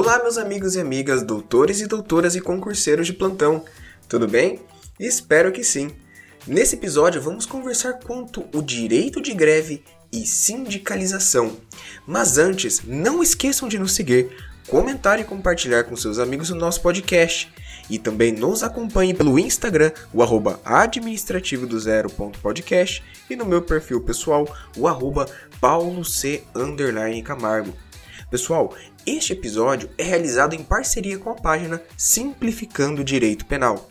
Olá, meus amigos e amigas, doutores e doutoras e concurseiros de plantão. Tudo bem? Espero que sim. Nesse episódio vamos conversar quanto o direito de greve e sindicalização. Mas antes, não esqueçam de nos seguir, comentar e compartilhar com seus amigos o nosso podcast. E também nos acompanhe pelo Instagram, o arroba administrativo do e no meu perfil pessoal, o arroba paulo c Camargo. Pessoal, este episódio é realizado em parceria com a página Simplificando Direito Penal.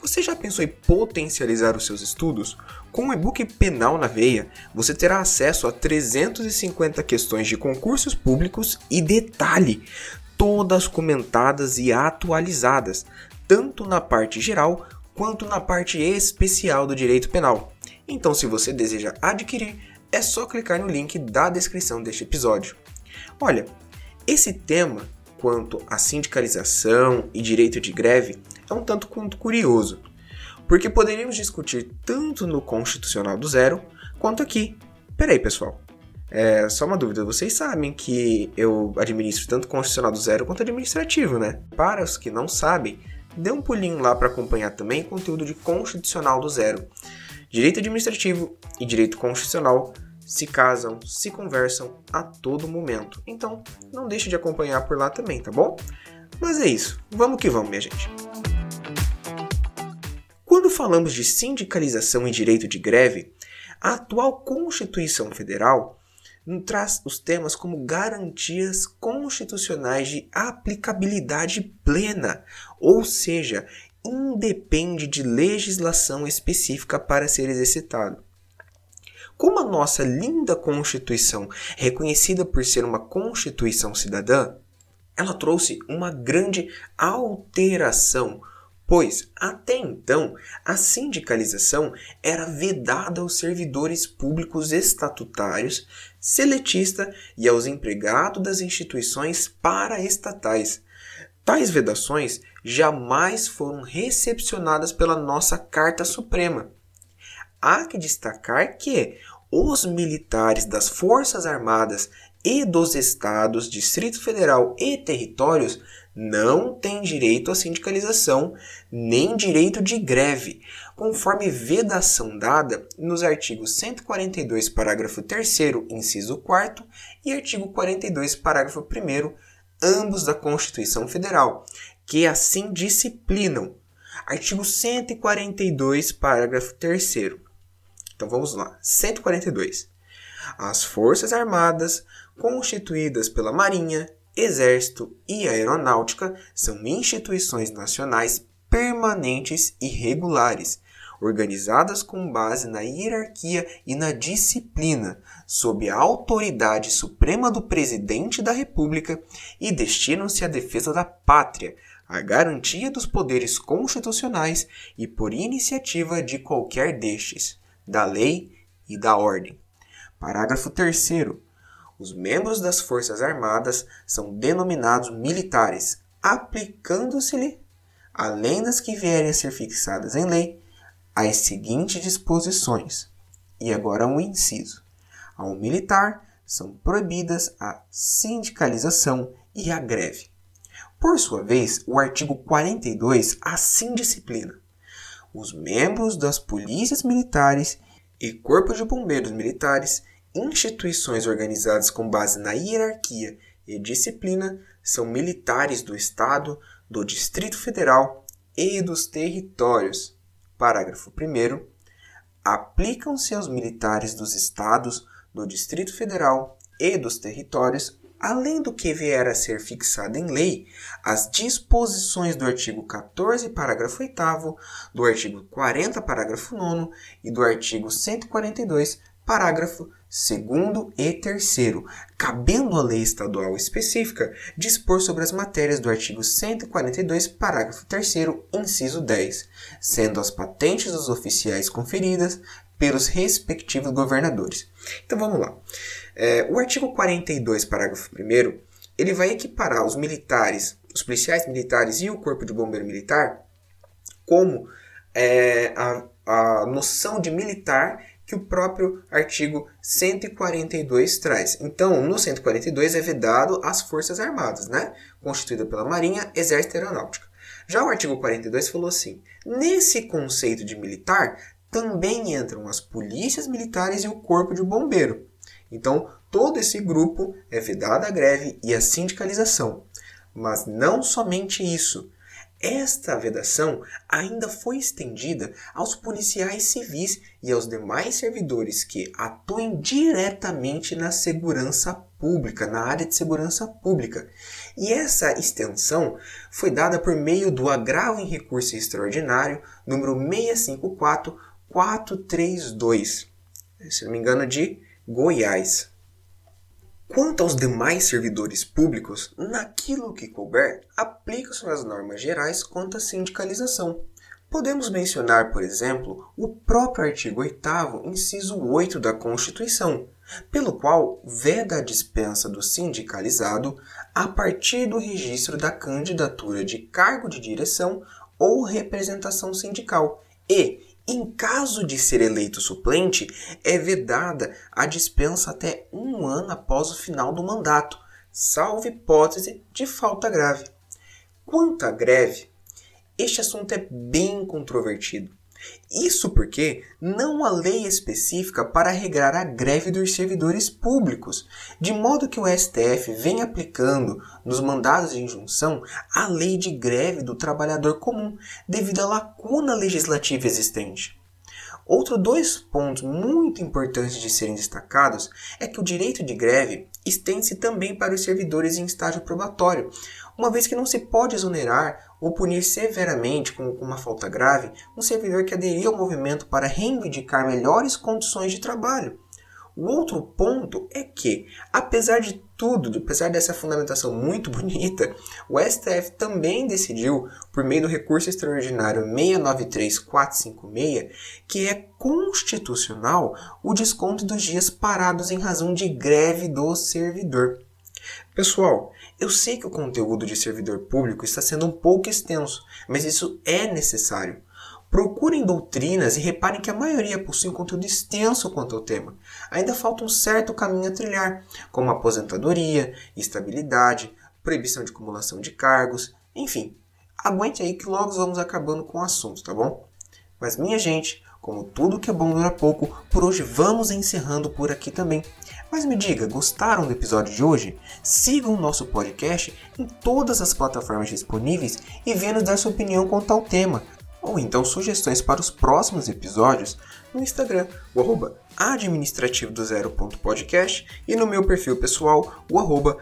Você já pensou em potencializar os seus estudos? Com o e-book Penal na Veia, você terá acesso a 350 questões de concursos públicos e detalhe, todas comentadas e atualizadas, tanto na parte geral quanto na parte especial do direito penal. Então, se você deseja adquirir, é só clicar no link da descrição deste episódio. Olha, esse tema quanto à sindicalização e direito de greve é um tanto quanto curioso, porque poderíamos discutir tanto no Constitucional do Zero quanto aqui. Peraí, pessoal. É só uma dúvida, vocês sabem que eu administro tanto Constitucional do Zero quanto administrativo, né? Para os que não sabem, dê um pulinho lá para acompanhar também conteúdo de Constitucional do Zero. Direito administrativo e direito constitucional se casam, se conversam a todo momento. Então, não deixe de acompanhar por lá também, tá bom? Mas é isso, vamos que vamos, minha gente. Quando falamos de sindicalização e direito de greve, a atual Constituição Federal traz os temas como garantias constitucionais de aplicabilidade plena, ou seja, independe de legislação específica para ser exercitado. Como a nossa linda Constituição reconhecida por ser uma Constituição cidadã, ela trouxe uma grande alteração, pois até então a sindicalização era vedada aos servidores públicos estatutários, seletista e aos empregados das instituições paraestatais. Tais vedações jamais foram recepcionadas pela nossa Carta Suprema há que destacar que os militares das Forças Armadas e dos estados, Distrito Federal e territórios não têm direito à sindicalização nem direito de greve, conforme vedação dada nos artigos 142, parágrafo 3, inciso 4 e artigo 42, parágrafo 1, ambos da Constituição Federal, que assim disciplinam. Artigo 142, parágrafo 3 então vamos lá. 142. As Forças Armadas, constituídas pela Marinha, Exército e Aeronáutica, são instituições nacionais permanentes e regulares, organizadas com base na hierarquia e na disciplina, sob a autoridade suprema do Presidente da República e destinam-se à defesa da pátria, à garantia dos poderes constitucionais e por iniciativa de qualquer destes da lei e da ordem. Parágrafo 3. Os membros das Forças Armadas são denominados militares, aplicando-se-lhe, além das que vierem a ser fixadas em lei, as seguintes disposições. E agora um inciso. Ao militar são proibidas a sindicalização e a greve. Por sua vez, o artigo 42 assim disciplina os membros das polícias militares e corpo de bombeiros militares, instituições organizadas com base na hierarquia e disciplina, são militares do Estado, do Distrito Federal e dos territórios. Parágrafo 1. Aplicam-se aos militares dos Estados, do Distrito Federal e dos territórios além do que vier a ser fixado em lei, as disposições do artigo 14, parágrafo 8, do artigo 40, parágrafo 9 e do artigo 142, parágrafo 2 e 3, cabendo à lei estadual específica dispor sobre as matérias do artigo 142, parágrafo 3, inciso 10, sendo as patentes dos oficiais conferidas pelos respectivos governadores. Então vamos lá. É, o artigo 42, parágrafo 1, ele vai equiparar os militares, os policiais militares e o corpo de bombeiro militar como é, a, a noção de militar que o próprio artigo 142 traz. Então, no 142 é vedado as Forças Armadas, né? Constituída pela Marinha, Exército e Aeronáutica. Já o artigo 42 falou assim: nesse conceito de militar também entram as polícias militares e o corpo de bombeiro. Então, todo esse grupo é vedado a greve e a sindicalização. Mas não somente isso. Esta vedação ainda foi estendida aos policiais civis e aos demais servidores que atuem diretamente na segurança pública, na área de segurança pública. E essa extensão foi dada por meio do agravo em recurso extraordinário número 654432, se não me engano, de Goiás. Quanto aos demais servidores públicos, naquilo que couber, aplicam-se as normas gerais quanto à sindicalização. Podemos mencionar, por exemplo, o próprio artigo 8 inciso 8 da Constituição, pelo qual veda a dispensa do sindicalizado a partir do registro da candidatura de cargo de direção ou representação sindical e, em caso de ser eleito suplente, é vedada a dispensa até um ano após o final do mandato, salvo hipótese de falta grave. Quanto à greve, este assunto é bem controvertido. Isso porque não há lei específica para regrar a greve dos servidores públicos, de modo que o STF vem aplicando nos mandados de injunção a lei de greve do trabalhador comum, devido à lacuna legislativa existente. Outro dois pontos muito importantes de serem destacados é que o direito de greve estende-se também para os servidores em estágio probatório, uma vez que não se pode exonerar ou punir severamente com uma falta grave um servidor que aderiu ao movimento para reivindicar melhores condições de trabalho. O outro ponto é que, apesar de tudo, apesar dessa fundamentação muito bonita, o STF também decidiu, por meio do recurso extraordinário 693456, que é constitucional o desconto dos dias parados em razão de greve do servidor. Pessoal, eu sei que o conteúdo de servidor público está sendo um pouco extenso, mas isso é necessário. Procurem doutrinas e reparem que a maioria possui um conteúdo extenso quanto ao tema. Ainda falta um certo caminho a trilhar, como aposentadoria, estabilidade, proibição de acumulação de cargos, enfim. Aguente aí que logo vamos acabando com o assunto, tá bom? Mas minha gente, como tudo que é bom dura pouco, por hoje vamos encerrando por aqui também. Mas me diga, gostaram do episódio de hoje? Sigam o nosso podcast em todas as plataformas disponíveis e venham nos dar sua opinião quanto ao tema ou então sugestões para os próximos episódios no Instagram, o arroba administrativo do e no meu perfil pessoal, o arroba.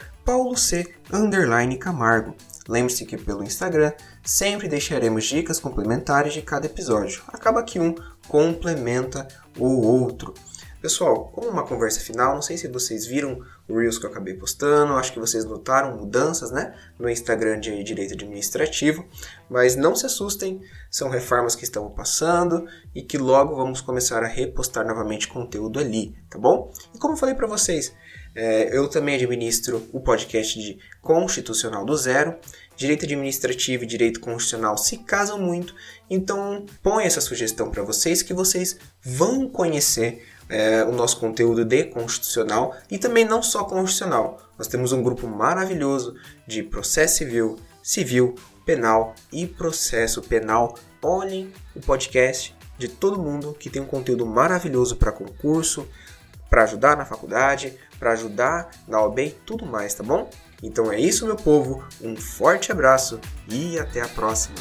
Lembre-se que pelo Instagram sempre deixaremos dicas complementares de cada episódio. Acaba que um complementa o outro. Pessoal, como uma conversa final, não sei se vocês viram Reels que eu acabei postando, acho que vocês notaram mudanças né, no Instagram de direito administrativo, mas não se assustem, são reformas que estão passando e que logo vamos começar a repostar novamente conteúdo ali, tá bom? E como eu falei para vocês, é, eu também administro o podcast de Constitucional do Zero. Direito administrativo e direito constitucional se casam muito, então põe essa sugestão para vocês que vocês vão conhecer é, o nosso conteúdo de constitucional e também não só constitucional. Nós temos um grupo maravilhoso de processo civil, civil, penal e processo penal. Olhem o podcast de todo mundo que tem um conteúdo maravilhoso para concurso, para ajudar na faculdade, para ajudar na OAB e tudo mais, tá bom? Então é isso, meu povo. Um forte abraço e até a próxima.